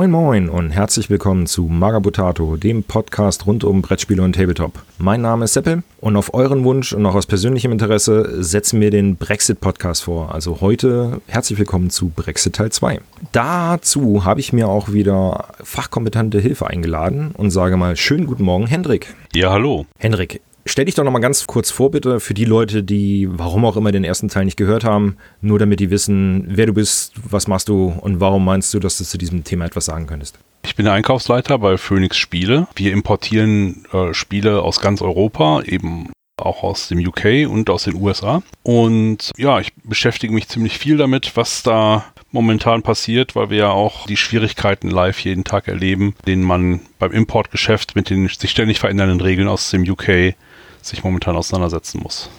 Moin Moin und herzlich willkommen zu Magabotato, dem Podcast rund um Brettspiele und Tabletop. Mein Name ist Seppel und auf euren Wunsch und auch aus persönlichem Interesse setzen wir den Brexit-Podcast vor. Also heute herzlich willkommen zu Brexit Teil 2. Dazu habe ich mir auch wieder fachkompetente Hilfe eingeladen und sage mal schönen guten Morgen, Hendrik. Ja, hallo. Hendrik, Stell dich doch noch mal ganz kurz vor, bitte, für die Leute, die warum auch immer den ersten Teil nicht gehört haben, nur damit die wissen, wer du bist, was machst du und warum meinst du, dass du zu diesem Thema etwas sagen könntest. Ich bin der Einkaufsleiter bei Phoenix Spiele. Wir importieren äh, Spiele aus ganz Europa, eben auch aus dem UK und aus den USA. Und ja, ich beschäftige mich ziemlich viel damit, was da momentan passiert, weil wir ja auch die Schwierigkeiten live jeden Tag erleben, denen man beim Importgeschäft mit den sich ständig verändernden Regeln aus dem UK sich momentan auseinandersetzen muss.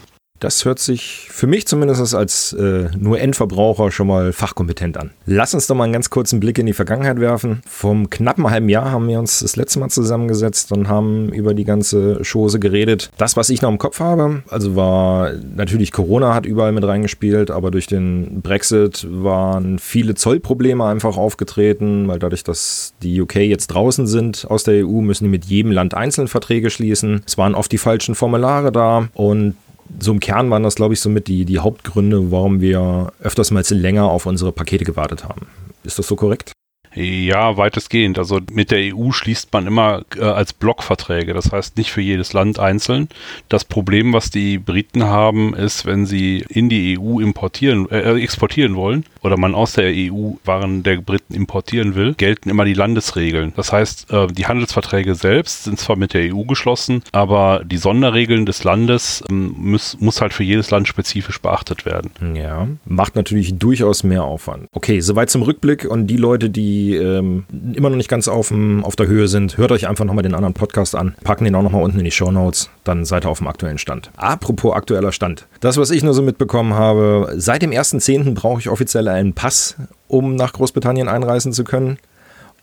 Das hört sich für mich zumindest als äh, nur Endverbraucher schon mal fachkompetent an. Lass uns doch mal einen ganz kurzen Blick in die Vergangenheit werfen. Vom knappen halben Jahr haben wir uns das letzte Mal zusammengesetzt und haben über die ganze Chose geredet. Das, was ich noch im Kopf habe, also war natürlich Corona hat überall mit reingespielt, aber durch den Brexit waren viele Zollprobleme einfach aufgetreten, weil dadurch, dass die UK jetzt draußen sind aus der EU, müssen die mit jedem Land einzeln Verträge schließen. Es waren oft die falschen Formulare da und so im Kern waren das, glaube ich, somit die, die Hauptgründe, warum wir öfters mal länger auf unsere Pakete gewartet haben. Ist das so korrekt? Ja, weitestgehend. Also mit der EU schließt man immer äh, als Blockverträge. Das heißt nicht für jedes Land einzeln. Das Problem, was die Briten haben, ist, wenn sie in die EU importieren, äh, exportieren wollen oder man aus der EU Waren der Briten importieren will, gelten immer die Landesregeln. Das heißt, äh, die Handelsverträge selbst sind zwar mit der EU geschlossen, aber die Sonderregeln des Landes ähm, muss, muss halt für jedes Land spezifisch beachtet werden. Ja, macht natürlich durchaus mehr Aufwand. Okay, soweit zum Rückblick und die Leute, die ähm, immer noch nicht ganz auf, auf der Höhe sind, hört euch einfach nochmal den anderen Podcast an. Packen den auch nochmal unten in die Show Notes. Dann seid ihr auf dem aktuellen Stand. Apropos aktueller Stand. Das, was ich nur so mitbekommen habe, seit dem 1.10. brauche ich offiziell einen Pass, um nach Großbritannien einreisen zu können.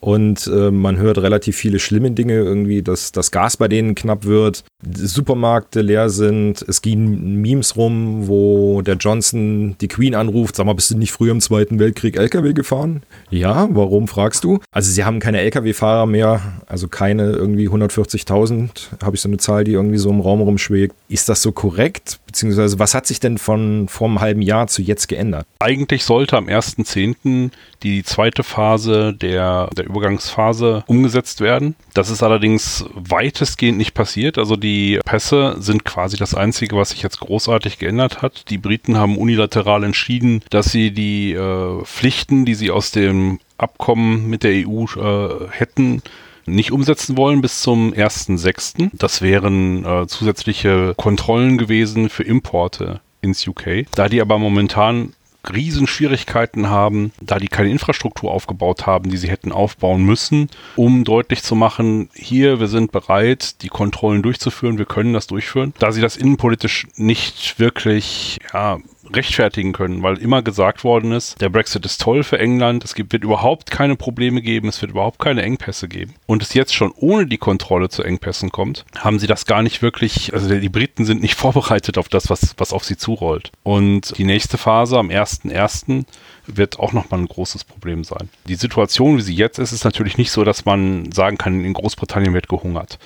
Und äh, man hört relativ viele schlimme Dinge, irgendwie, dass das Gas bei denen knapp wird, Supermärkte leer sind. Es gehen Memes rum, wo der Johnson die Queen anruft, sag mal, bist du nicht früher im Zweiten Weltkrieg LKW gefahren? Ja, warum fragst du? Also sie haben keine LKW-Fahrer mehr, also keine irgendwie 140.000, habe ich so eine Zahl, die irgendwie so im Raum rumschwebt. Ist das so korrekt? Beziehungsweise was hat sich denn von vor einem halben Jahr zu jetzt geändert? Eigentlich sollte am 1.10. die zweite Phase der, der Übergangsphase umgesetzt werden. Das ist allerdings weitestgehend nicht passiert. Also die Pässe sind quasi das Einzige, was sich jetzt großartig geändert hat. Die Briten haben unilateral entschieden, dass sie die äh, Pflichten, die sie aus dem Abkommen mit der EU äh, hätten, nicht umsetzen wollen bis zum 1.6. Das wären äh, zusätzliche Kontrollen gewesen für Importe ins UK. Da die aber momentan Riesenschwierigkeiten haben, da die keine Infrastruktur aufgebaut haben, die sie hätten aufbauen müssen, um deutlich zu machen, hier, wir sind bereit, die Kontrollen durchzuführen, wir können das durchführen. Da sie das innenpolitisch nicht wirklich ja, rechtfertigen können, weil immer gesagt worden ist, der Brexit ist toll für England, es gibt, wird überhaupt keine Probleme geben, es wird überhaupt keine Engpässe geben. Und es jetzt schon ohne die Kontrolle zu Engpässen kommt, haben sie das gar nicht wirklich, also die Briten sind nicht vorbereitet auf das, was, was auf sie zurollt. Und die nächste Phase am 1.1. wird auch nochmal ein großes Problem sein. Die Situation, wie sie jetzt ist, ist natürlich nicht so, dass man sagen kann, in Großbritannien wird gehungert.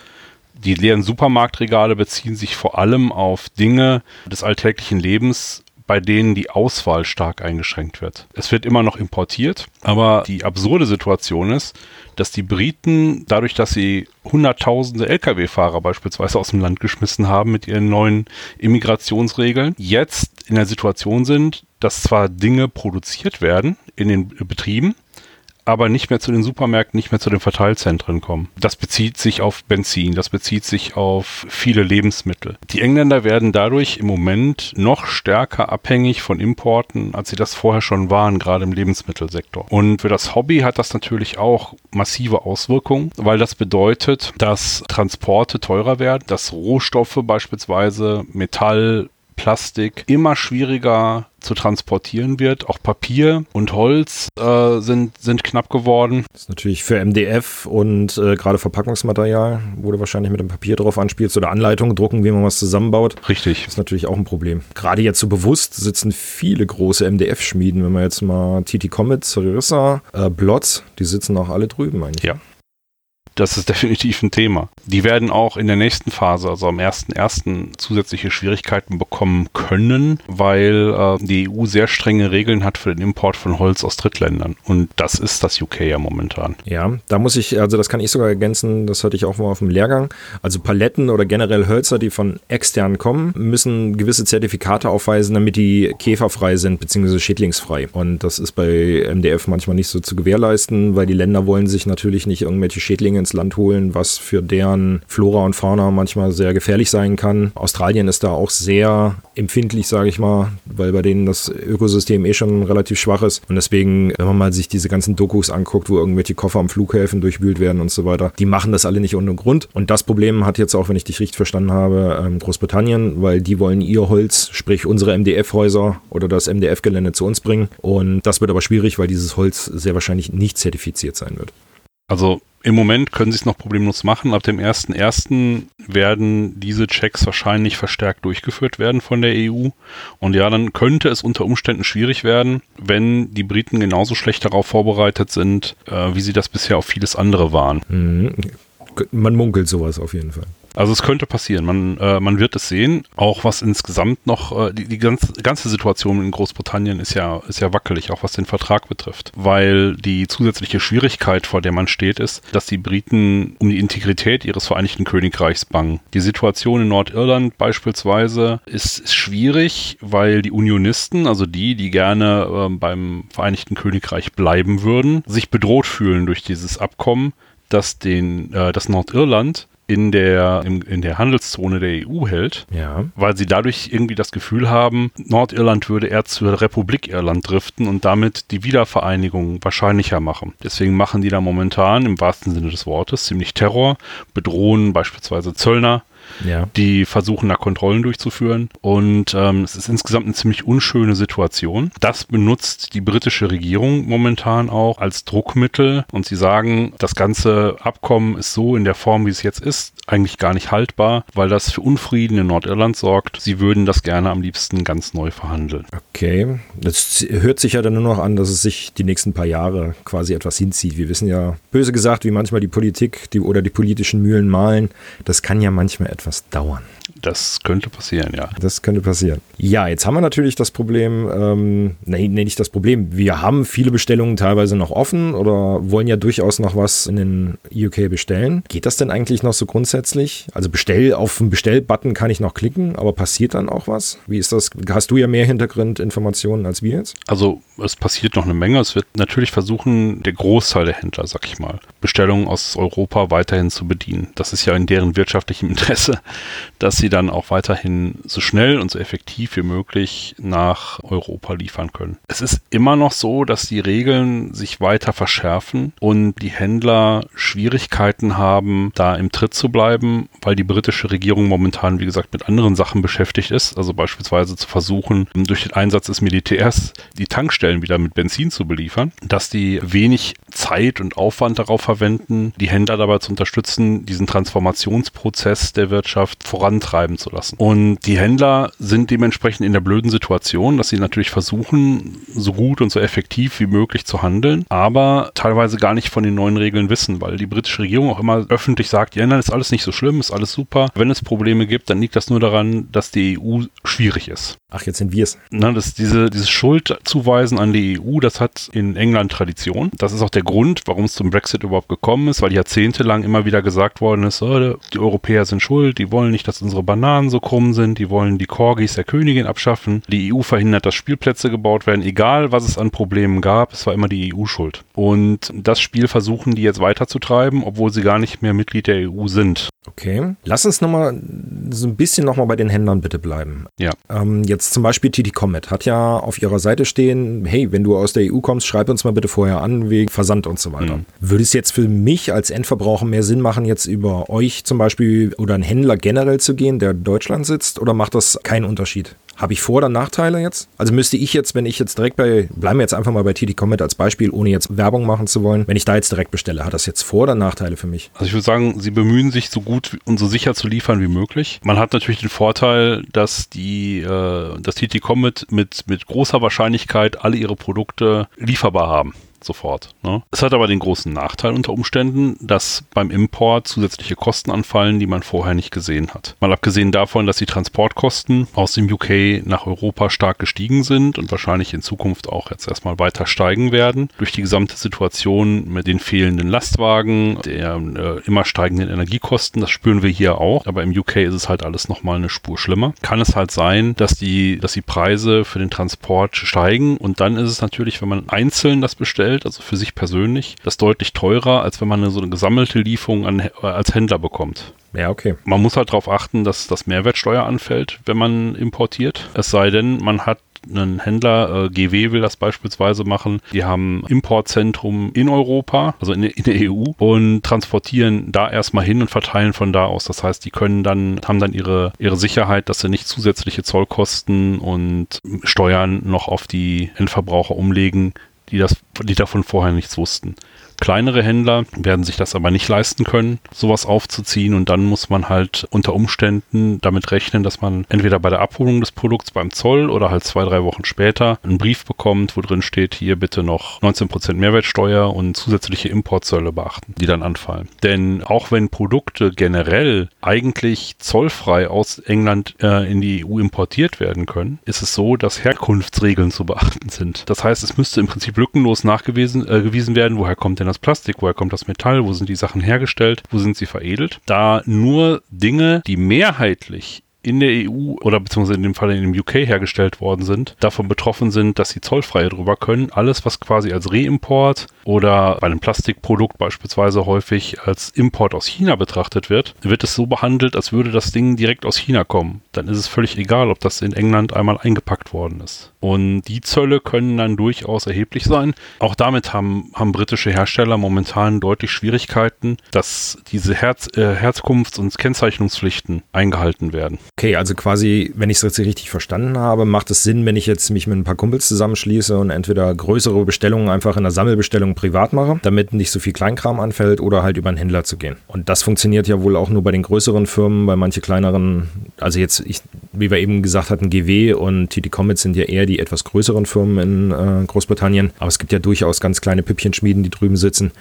Die leeren Supermarktregale beziehen sich vor allem auf Dinge des alltäglichen Lebens, bei denen die Auswahl stark eingeschränkt wird. Es wird immer noch importiert, aber die absurde Situation ist, dass die Briten, dadurch, dass sie hunderttausende Lkw-Fahrer beispielsweise aus dem Land geschmissen haben mit ihren neuen Immigrationsregeln, jetzt in der Situation sind, dass zwar Dinge produziert werden in den Betrieben, aber nicht mehr zu den Supermärkten, nicht mehr zu den Verteilzentren kommen. Das bezieht sich auf Benzin, das bezieht sich auf viele Lebensmittel. Die Engländer werden dadurch im Moment noch stärker abhängig von Importen, als sie das vorher schon waren, gerade im Lebensmittelsektor. Und für das Hobby hat das natürlich auch massive Auswirkungen, weil das bedeutet, dass Transporte teurer werden, dass Rohstoffe beispielsweise Metall, Plastik immer schwieriger zu transportieren wird. Auch Papier und Holz äh, sind, sind knapp geworden. Das ist natürlich für MDF und äh, gerade Verpackungsmaterial, wo du wahrscheinlich mit dem Papier drauf anspielst oder Anleitungen drucken, wie man was zusammenbaut. Richtig. Das ist natürlich auch ein Problem. Gerade jetzt so bewusst sitzen viele große MDF-Schmieden, wenn man jetzt mal TT Comet, Cerissa, äh, Blotz, die sitzen auch alle drüben eigentlich. Ja. Das ist definitiv ein Thema. Die werden auch in der nächsten Phase, also am 1.1. zusätzliche Schwierigkeiten bekommen können, weil äh, die EU sehr strenge Regeln hat für den Import von Holz aus Drittländern. Und das ist das UK ja momentan. Ja, da muss ich, also das kann ich sogar ergänzen, das hatte ich auch mal auf dem Lehrgang. Also Paletten oder generell Hölzer, die von extern kommen, müssen gewisse Zertifikate aufweisen, damit die käferfrei sind, beziehungsweise schädlingsfrei. Und das ist bei MDF manchmal nicht so zu gewährleisten, weil die Länder wollen sich natürlich nicht irgendwelche Schädlinge ins Land holen, was für deren Flora und Fauna manchmal sehr gefährlich sein kann. Australien ist da auch sehr empfindlich, sage ich mal, weil bei denen das Ökosystem eh schon relativ schwach ist. Und deswegen, wenn man mal sich diese ganzen Dokus anguckt, wo irgendwelche Koffer am Flughäfen durchwühlt werden und so weiter, die machen das alle nicht ohne Grund. Und das Problem hat jetzt auch, wenn ich dich richtig verstanden habe, ähm, Großbritannien, weil die wollen ihr Holz, sprich unsere MDF-Häuser oder das MDF-Gelände zu uns bringen. Und das wird aber schwierig, weil dieses Holz sehr wahrscheinlich nicht zertifiziert sein wird. Also im Moment können sie es noch problemlos machen. Ab dem 1.1. werden diese Checks wahrscheinlich verstärkt durchgeführt werden von der EU. Und ja, dann könnte es unter Umständen schwierig werden, wenn die Briten genauso schlecht darauf vorbereitet sind, äh, wie sie das bisher auf vieles andere waren. Mhm. Man munkelt sowas auf jeden Fall. Also es könnte passieren, man, äh, man wird es sehen. Auch was insgesamt noch, äh, die, die ganze, ganze Situation in Großbritannien ist ja, ist ja wackelig, auch was den Vertrag betrifft. Weil die zusätzliche Schwierigkeit, vor der man steht, ist, dass die Briten um die Integrität ihres Vereinigten Königreichs bangen. Die Situation in Nordirland beispielsweise ist, ist schwierig, weil die Unionisten, also die, die gerne äh, beim Vereinigten Königreich bleiben würden, sich bedroht fühlen durch dieses Abkommen, dass den, äh, das Nordirland in der, in, in der Handelszone der EU hält, Ja. weil sie dadurch irgendwie das Gefühl haben, Nordirland würde eher zur Republik Irland driften und damit die Wiedervereinigung wahrscheinlicher machen. Deswegen machen die da momentan im wahrsten Sinne des Wortes ziemlich Terror, bedrohen beispielsweise Zöllner, Ja. die versuchen da Kontrollen durchzuführen und ähm, es ist insgesamt eine ziemlich unschöne Situation. Das benutzt die britische Regierung momentan auch als Druckmittel und sie sagen, das ganze Abkommen ist so in der Form, wie es jetzt ist, eigentlich gar nicht haltbar, weil das für Unfrieden in Nordirland sorgt. Sie würden das gerne am liebsten ganz neu verhandeln. Okay. Das hört sich ja dann nur noch an, dass es sich die nächsten paar Jahre quasi etwas hinzieht. Wir wissen ja, böse gesagt, wie manchmal die Politik die, oder die politischen Mühlen malen. Das kann ja manchmal etwas dauern. Das könnte passieren, ja. Das könnte passieren. Ja, jetzt haben wir natürlich das Problem, ähm, nee, nee, nicht das Problem. Wir haben viele Bestellungen teilweise noch offen oder wollen ja durchaus noch was in den UK bestellen. Geht das denn eigentlich noch so grundsätzlich? Also bestell auf den Bestellbutton kann ich noch klicken, aber passiert dann auch was? Wie ist das? Hast du ja mehr Hintergrundinformationen als wir jetzt? Also es passiert noch eine Menge. Es wird natürlich versuchen, der Großteil der Händler, sag ich mal, Bestellungen aus Europa weiterhin zu bedienen. Das ist ja in deren wirtschaftlichem Interesse, dass sie dann auch weiterhin so schnell und so effektiv wie möglich nach Europa liefern können. Es ist immer noch so, dass die Regeln sich weiter verschärfen und die Händler Schwierigkeiten haben, da im Tritt zu bleiben, weil die britische Regierung momentan, wie gesagt, mit anderen Sachen beschäftigt ist. Also beispielsweise zu versuchen, durch den Einsatz des Militärs die Tankstellen wieder mit Benzin zu beliefern, dass die wenig Zeit und Aufwand darauf verwenden, die Händler dabei zu unterstützen, diesen Transformationsprozess der Wirtschaft vorantreiben zu lassen. Und die Händler sind dementsprechend in der blöden Situation, dass sie natürlich versuchen, so gut und so effektiv wie möglich zu handeln, aber teilweise gar nicht von den neuen Regeln wissen, weil die britische Regierung auch immer öffentlich sagt, ja, nein, ist alles nicht so schlimm, ist alles super. Wenn es Probleme gibt, dann liegt das nur daran, dass die EU schwierig ist. Ach, jetzt sind wir es. Na, das, diese, dieses Schuldzuweisen an die EU, das hat in England Tradition. Das ist auch der Grund, warum es zum Brexit überhaupt gekommen ist, weil jahrzehntelang immer wieder gesagt worden ist, oh, die Europäer sind schuld, die wollen nicht, dass unsere Bananen so krumm sind, die wollen die Corgis der Königin abschaffen. Die EU verhindert, dass Spielplätze gebaut werden, egal was es an Problemen gab, es war immer die EU schuld. Und das Spiel versuchen die jetzt weiterzutreiben, obwohl sie gar nicht mehr Mitglied der EU sind. Okay. Lass uns nochmal so ein bisschen nochmal bei den Händlern bitte bleiben. Ja. Ähm, jetzt zum Beispiel TT Comet hat ja auf ihrer Seite stehen, hey, wenn du aus der EU kommst, schreib uns mal bitte vorher an wegen Versand und so weiter. Mhm. Würde es jetzt für mich als Endverbraucher mehr Sinn machen, jetzt über euch zum Beispiel oder einen Händler generell zu gehen, der in Deutschland sitzt, oder macht das keinen Unterschied? Habe ich Vor- oder Nachteile jetzt? Also müsste ich jetzt, wenn ich jetzt direkt bei, bleiben wir jetzt einfach mal bei TT Comet als Beispiel, ohne jetzt Werbung machen zu wollen, wenn ich da jetzt direkt bestelle, hat das jetzt Vor- oder Nachteile für mich? Also ich würde sagen, sie bemühen sich so gut und so sicher zu liefern wie möglich. Man hat natürlich den Vorteil, dass die, äh, das TT Comet mit, mit großer Wahrscheinlichkeit alle ihre Produkte lieferbar haben sofort. Ne? Es hat aber den großen Nachteil unter Umständen, dass beim Import zusätzliche Kosten anfallen, die man vorher nicht gesehen hat. Mal abgesehen davon, dass die Transportkosten aus dem UK nach Europa stark gestiegen sind und wahrscheinlich in Zukunft auch jetzt erstmal weiter steigen werden, durch die gesamte Situation mit den fehlenden Lastwagen, der äh, immer steigenden Energiekosten, das spüren wir hier auch, aber im UK ist es halt alles nochmal eine Spur schlimmer. Kann es halt sein, dass die, dass die Preise für den Transport steigen und dann ist es natürlich, wenn man einzeln das bestellt, bestellt, also für sich persönlich, das deutlich teurer, als wenn man eine, so eine gesammelte Lieferung an, als Händler bekommt. Ja, okay. Man muss halt darauf achten, dass das Mehrwertsteuer anfällt, wenn man importiert. Es sei denn, man hat einen Händler, äh, GW will das beispielsweise machen, die haben Importzentrum in Europa, also in, in, der EU und transportieren da erstmal hin und verteilen von da aus. Das heißt, die können dann, haben dann ihre, ihre Sicherheit, dass sie nicht zusätzliche Zollkosten und Steuern noch auf die Endverbraucher umlegen, die das, die davon vorher nichts wussten. Kleinere Händler werden sich das aber nicht leisten können, sowas aufzuziehen und dann muss man halt unter Umständen damit rechnen, dass man entweder bei der Abholung des Produkts beim Zoll oder halt zwei, drei Wochen später einen Brief bekommt, wo drin steht, hier bitte noch 19% Mehrwertsteuer und zusätzliche Importzölle beachten, die dann anfallen. Denn auch wenn Produkte generell eigentlich zollfrei aus England äh, in die EU importiert werden können, ist es so, dass Herkunftsregeln zu beachten sind. Das heißt, es müsste im Prinzip lückenlos nachgewiesen äh, werden, woher kommt denn das Plastik, woher kommt das Metall, wo sind die Sachen hergestellt, wo sind sie veredelt. Da nur Dinge, die mehrheitlich in der EU oder beziehungsweise in dem Fall in dem UK hergestellt worden sind, davon betroffen sind, dass sie zollfrei drüber können. Alles, was quasi als Reimport oder bei einem Plastikprodukt beispielsweise häufig als Import aus China betrachtet wird, wird es so behandelt, als würde das Ding direkt aus China kommen. Dann ist es völlig egal, ob das in England einmal eingepackt worden ist. Und die Zölle können dann durchaus erheblich sein. Auch damit haben, haben britische Hersteller momentan deutlich Schwierigkeiten, dass diese Herz, äh, Herkunfts- und Kennzeichnungspflichten eingehalten werden. Okay, also quasi, wenn ich es richtig verstanden habe, macht es Sinn, wenn ich jetzt mich mit ein paar Kumpels zusammenschließe und entweder größere Bestellungen einfach in der Sammelbestellung privat mache, damit nicht so viel Kleinkram anfällt oder halt über einen Händler zu gehen. Und das funktioniert ja wohl auch nur bei den größeren Firmen, bei manche kleineren, also jetzt, ich, wie wir eben gesagt hatten, GW und TT Comets sind ja eher die etwas größeren Firmen in äh, Großbritannien. Aber es gibt ja durchaus ganz kleine Püppchenschmieden, die drüben sitzen,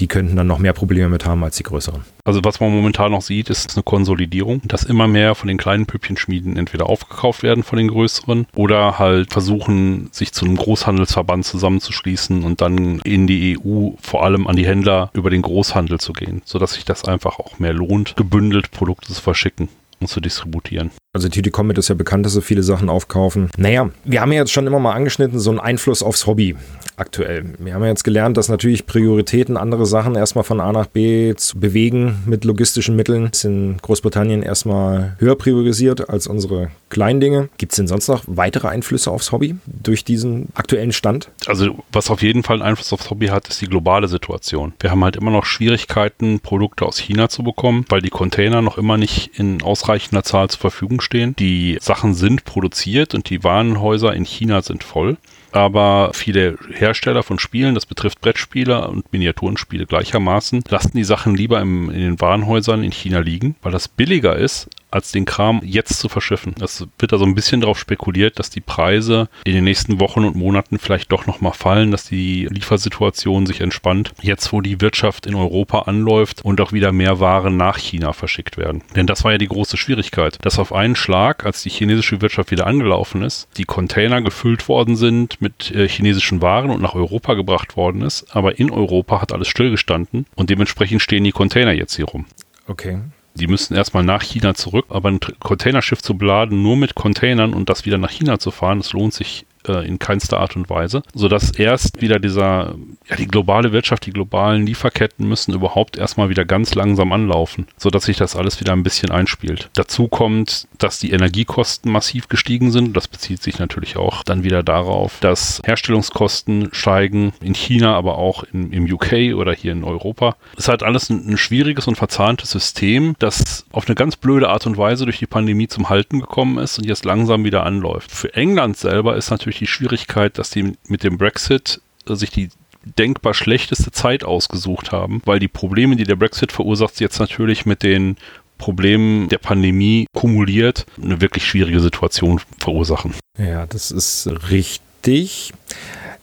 die könnten dann noch mehr Probleme mit haben als die größeren. Also was man momentan noch sieht, ist eine Konsolidierung, dass immer mehr von den kleinen Püppchenschmieden entweder aufgekauft werden von den größeren oder halt versuchen, sich zu einem Großhandelsverband zusammenzuschließen und dann in die EU vor allem an die Händler über den Großhandel zu gehen, sodass sich das einfach auch mehr lohnt, gebündelt Produkte zu verschicken und zu distributieren. Also TT Comet ist ja bekannt, dass sie viele Sachen aufkaufen. Naja, wir haben ja jetzt schon immer mal angeschnitten, so einen Einfluss aufs Hobby aktuell. Wir haben ja jetzt gelernt, dass natürlich Prioritäten, andere Sachen erstmal von A nach B zu bewegen mit logistischen Mitteln, ist in Großbritannien erstmal höher priorisiert als unsere kleinen Dinge. Gibt es denn sonst noch weitere Einflüsse aufs Hobby durch diesen aktuellen Stand? Also was auf jeden Fall Einfluss aufs Hobby hat, ist die globale Situation. Wir haben halt immer noch Schwierigkeiten, Produkte aus China zu bekommen, weil die Container noch immer nicht in ausreichender Zahl zur Verfügung stehen. Die Sachen sind produziert und die Warenhäuser in China sind voll. Aber viele Hersteller von Spielen, das betrifft Brettspiele und Miniaturenspiele gleichermaßen, lassen die Sachen lieber im, in den Warenhäusern in China liegen, weil das billiger ist, als den Kram jetzt zu verschiffen. Es wird da so ein bisschen darauf spekuliert, dass die Preise in den nächsten Wochen und Monaten vielleicht doch nochmal fallen, dass die Liefersituation sich entspannt. Jetzt, wo die Wirtschaft in Europa anläuft und auch wieder mehr Waren nach China verschickt werden. Denn das war ja die große Schwierigkeit, dass auf einen Schlag, als die chinesische Wirtschaft wieder angelaufen ist, die Container gefüllt worden sind mit äh, chinesischen Waren und nach Europa gebracht worden ist. Aber in Europa hat alles stillgestanden und dementsprechend stehen die Container jetzt hier rum. Okay. Die müssen erstmal nach China zurück, aber ein Containerschiff zu beladen, nur mit Containern und das wieder nach China zu fahren, das lohnt sich äh, in keinster Art und Weise, sodass erst wieder dieser, ja, die globale Wirtschaft, die globalen Lieferketten müssen überhaupt erstmal wieder ganz langsam anlaufen, sodass sich das alles wieder ein bisschen einspielt. Dazu kommt, dass die Energiekosten massiv gestiegen sind. Das bezieht sich natürlich auch dann wieder darauf, dass Herstellungskosten steigen in China, aber auch in, im UK oder hier in Europa. Es ist halt alles ein, ein schwieriges und verzahntes System, das auf eine ganz blöde Art und Weise durch die Pandemie zum Halten gekommen ist und jetzt langsam wieder anläuft. Für England selber ist natürlich die Schwierigkeit, dass die mit dem Brexit sich die denkbar schlechteste Zeit ausgesucht haben, weil die Probleme, die der Brexit verursacht, jetzt natürlich mit den Problemen der Pandemie kumuliert eine wirklich schwierige Situation verursachen. Ja, das ist richtig.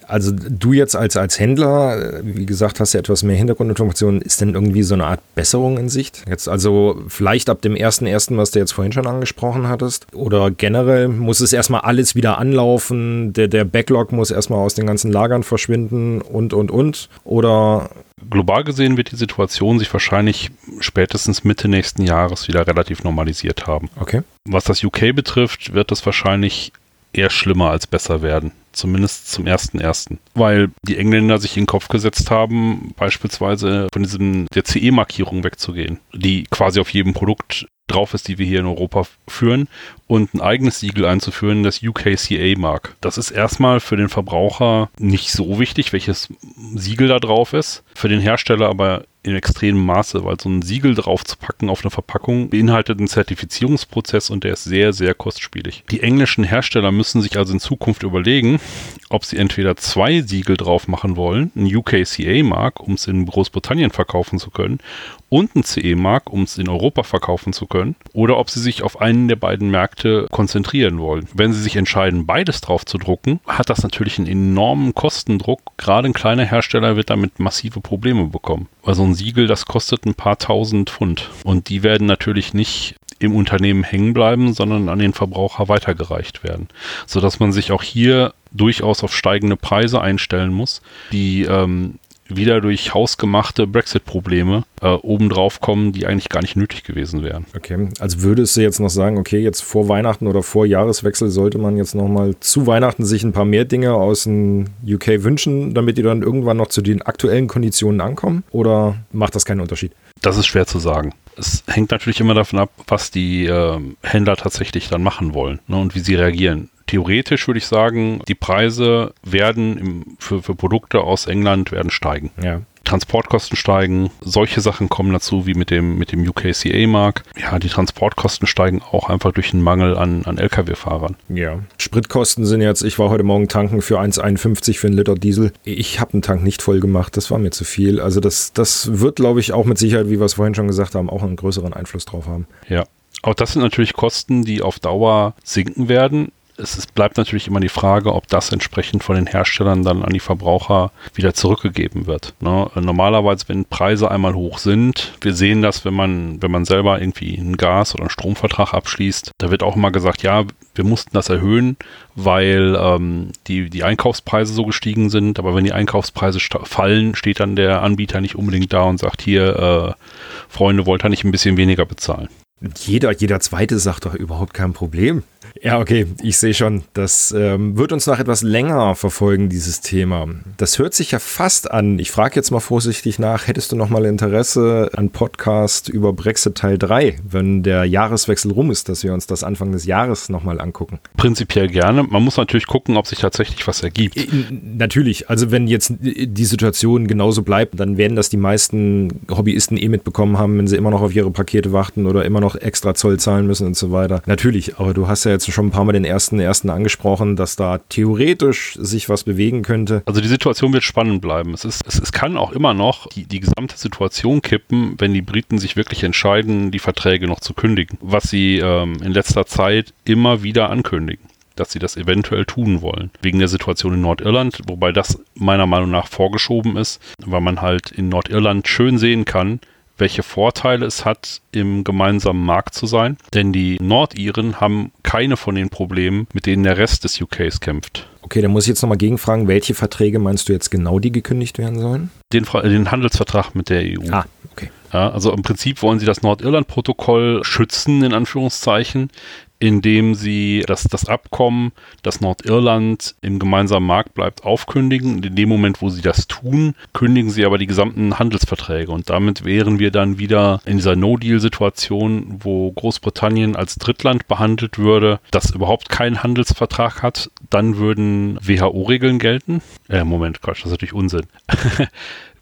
Also du jetzt als, als Händler, wie gesagt, hast ja etwas mehr Hintergrundinformationen. Ist denn irgendwie so eine Art Besserung in Sicht? Jetzt also vielleicht ab dem 1.1., was du jetzt vorhin schon angesprochen hattest? Oder generell muss es erstmal alles wieder anlaufen? Der, der Backlog muss erstmal aus den ganzen Lagern verschwinden und, und, und? Oder global gesehen wird die Situation sich wahrscheinlich spätestens Mitte nächsten Jahres wieder relativ normalisiert haben. Okay. Was das UK betrifft, wird das wahrscheinlich eher schlimmer als besser werden. Zumindest zum ersten ersten. Weil die Engländer sich in den Kopf gesetzt haben, beispielsweise von diesem der CE-Markierung wegzugehen, die quasi auf jedem Produkt drauf ist, die wir hier in Europa führen und ein eigenes Siegel einzuführen, das UKCA-Mark. Das ist erstmal für den Verbraucher nicht so wichtig, welches Siegel da drauf ist, für den Hersteller aber in extremem Maße, weil so ein Siegel drauf zu packen auf eine Verpackung beinhaltet einen Zertifizierungsprozess und der ist sehr, sehr kostspielig. Die englischen Hersteller müssen sich also in Zukunft überlegen, ob sie entweder zwei Siegel drauf machen wollen, ein UKCA-Mark, um es in Großbritannien verkaufen zu können, und ein CE-Mark, um es in Europa verkaufen zu können, oder ob sie sich auf einen der beiden Märkte konzentrieren wollen. Wenn sie sich entscheiden, beides drauf zu drucken, hat das natürlich einen enormen Kostendruck. Gerade ein kleiner Hersteller wird damit massive Probleme bekommen. Weil so ein Siegel, das kostet ein paar tausend Pfund. Und die werden natürlich nicht im Unternehmen hängen bleiben, sondern an den Verbraucher weitergereicht werden. Sodass man sich auch hier durchaus auf steigende Preise einstellen muss, die ähm, wieder durch hausgemachte Brexit-Probleme äh, obendrauf kommen, die eigentlich gar nicht nötig gewesen wären. Okay, also würdest du jetzt noch sagen, okay, jetzt vor Weihnachten oder vor Jahreswechsel sollte man jetzt nochmal zu Weihnachten sich ein paar mehr Dinge aus dem UK wünschen, damit die dann irgendwann noch zu den aktuellen Konditionen ankommen? Oder macht das keinen Unterschied? Das ist schwer zu sagen. Es hängt natürlich immer davon ab, was die äh, Händler tatsächlich dann machen wollen ne, und wie sie reagieren theoretisch würde ich sagen, die Preise werden im, für, für Produkte aus England werden steigen. Ja. Transportkosten steigen, solche Sachen kommen dazu wie mit dem, mit dem UKCA-Mark. Ja, die Transportkosten steigen auch einfach durch den Mangel an, an Lkw-Fahrern. Ja. Spritkosten sind jetzt, ich war heute Morgen tanken für 1,51 für einen Liter Diesel. Ich habe einen Tank nicht voll gemacht, das war mir zu viel. Also das, das wird, glaube ich, auch mit Sicherheit, wie wir es vorhin schon gesagt haben, auch einen größeren Einfluss drauf haben. Ja. Auch das sind natürlich Kosten, die auf Dauer sinken werden es ist, bleibt natürlich immer die Frage, ob das entsprechend von den Herstellern dann an die Verbraucher wieder zurückgegeben wird. Ne? Normalerweise, wenn Preise einmal hoch sind, wir sehen das, wenn man, wenn man selber irgendwie einen Gas- oder einen Stromvertrag abschließt, da wird auch immer gesagt, ja, wir mussten das erhöhen, weil ähm, die, die Einkaufspreise so gestiegen sind. Aber wenn die Einkaufspreise fallen, steht dann der Anbieter nicht unbedingt da und sagt, hier, äh, Freunde, wollt ihr nicht ein bisschen weniger bezahlen? Jeder, jeder Zweite sagt doch überhaupt kein Problem. Ja, okay, ich sehe schon. Das ähm, wird uns noch etwas länger verfolgen, dieses Thema. Das hört sich ja fast an. Ich frage jetzt mal vorsichtig nach, hättest du noch mal Interesse an Podcast über Brexit Teil 3, wenn der Jahreswechsel rum ist, dass wir uns das Anfang des Jahres noch mal angucken? Prinzipiell gerne. Man muss natürlich gucken, ob sich tatsächlich was ergibt. Äh, natürlich. Also wenn jetzt die Situation genauso bleibt, dann werden das die meisten Hobbyisten eh mitbekommen haben, wenn sie immer noch auf ihre Pakete warten oder immer noch extra Zoll zahlen müssen und so weiter. Natürlich, aber du hast ja jetzt schon ein paar Mal den ersten ersten angesprochen, dass da theoretisch sich was bewegen könnte. Also die Situation wird spannend bleiben. Es, ist, es, es kann auch immer noch die, die gesamte Situation kippen, wenn die Briten sich wirklich entscheiden, die Verträge noch zu kündigen, was sie ähm, in letzter Zeit immer wieder ankündigen dass sie das eventuell tun wollen. Wegen der Situation in Nordirland, wobei das meiner Meinung nach vorgeschoben ist, weil man halt in Nordirland schön sehen kann, welche Vorteile es hat, im gemeinsamen Markt zu sein. Denn die Nordiren haben keine von den Problemen, mit denen der Rest des UKs kämpft. Okay, dann muss ich jetzt nochmal gegenfragen, welche Verträge meinst du jetzt genau, die gekündigt werden sollen? Den, den Handelsvertrag mit der EU. Ah, okay. Ja, also im Prinzip wollen sie das Nordirland-Protokoll schützen, in Anführungszeichen, indem sie das, das Abkommen, dass Nordirland im gemeinsamen Markt bleibt, aufkündigen. Und in dem Moment, wo sie das tun, kündigen sie aber die gesamten Handelsverträge. Und damit wären wir dann wieder in dieser No-Deal-Situation, wo Großbritannien als Drittland behandelt würde, das überhaupt keinen Handelsvertrag hat. Dann würden WHO-Regeln gelten. Äh, Moment, Quatsch, das ist natürlich Unsinn.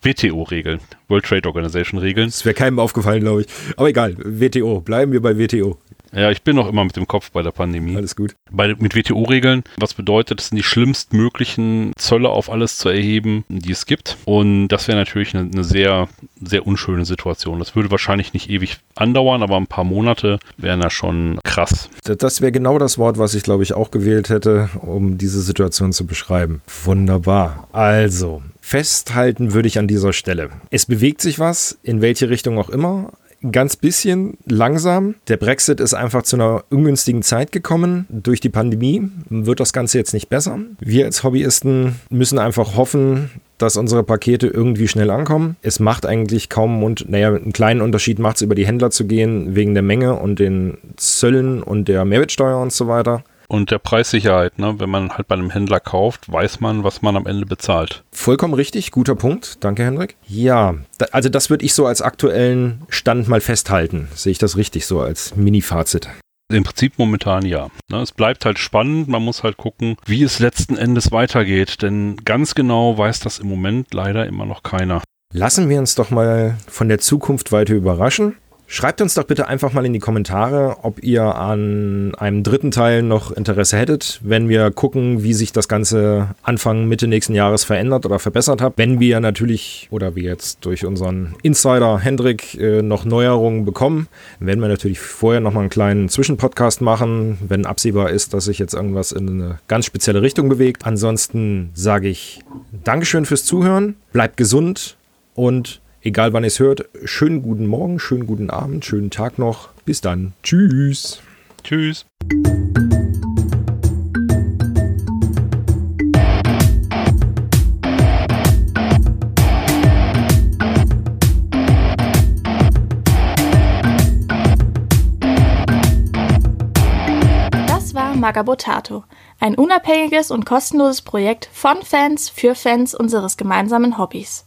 WTO-Regeln, World Trade Organization-Regeln. Das wäre keinem aufgefallen, glaube ich. Aber egal, WTO, bleiben wir bei WTO. Ja, ich bin noch immer mit dem Kopf bei der Pandemie. Alles gut. Bei, mit WTO-Regeln, was bedeutet, es sind die schlimmstmöglichen Zölle auf alles zu erheben, die es gibt. Und das wäre natürlich eine, eine, sehr, sehr unschöne Situation. Das würde wahrscheinlich nicht ewig andauern, aber ein paar Monate wären da schon krass. Das wäre genau das Wort, was ich glaube ich auch gewählt hätte, um diese Situation zu beschreiben. Wunderbar. Also, festhalten würde ich an dieser Stelle. Es bewegt sich was, in welche Richtung auch immer ganz bisschen langsam. Der Brexit ist einfach zu einer ungünstigen Zeit gekommen. Durch die Pandemie wird das Ganze jetzt nicht besser. Wir als Hobbyisten müssen einfach hoffen, dass unsere Pakete irgendwie schnell ankommen. Es macht eigentlich kaum und naja, einen kleinen Unterschied macht es über die Händler zu gehen, wegen der Menge und den Zöllen und der Mehrwertsteuer und so weiter. Und der Preissicherheit, ne? wenn man halt bei einem Händler kauft, weiß man, was man am Ende bezahlt. Vollkommen richtig, guter Punkt. Danke, Hendrik. Ja, da, also das würde ich so als aktuellen Stand mal festhalten. Sehe ich das richtig so als Mini-Fazit? Im Prinzip momentan ja. Ne? Es bleibt halt spannend, man muss halt gucken, wie es letzten Endes weitergeht, denn ganz genau weiß das im Moment leider immer noch keiner. Lassen wir uns doch mal von der Zukunft weiter überraschen. Schreibt uns doch bitte einfach mal in die Kommentare, ob ihr an einem dritten Teil noch Interesse hättet, wenn wir gucken, wie sich das Ganze Anfang, Mitte nächsten Jahres verändert oder verbessert hat. Wenn wir natürlich oder wir jetzt durch unseren Insider Hendrik äh, noch Neuerungen bekommen, werden wir natürlich vorher nochmal einen kleinen Zwischenpodcast machen, wenn absehbar ist, dass sich jetzt irgendwas in eine ganz spezielle Richtung bewegt. Ansonsten sage ich Dankeschön fürs Zuhören, bleibt gesund und Egal wann ihr es hört, schönen guten Morgen, schönen guten Abend, schönen Tag noch. Bis dann. Tschüss. Tschüss. Das war Magabotato, ein unabhängiges und kostenloses Projekt von Fans für Fans unseres gemeinsamen Hobbys.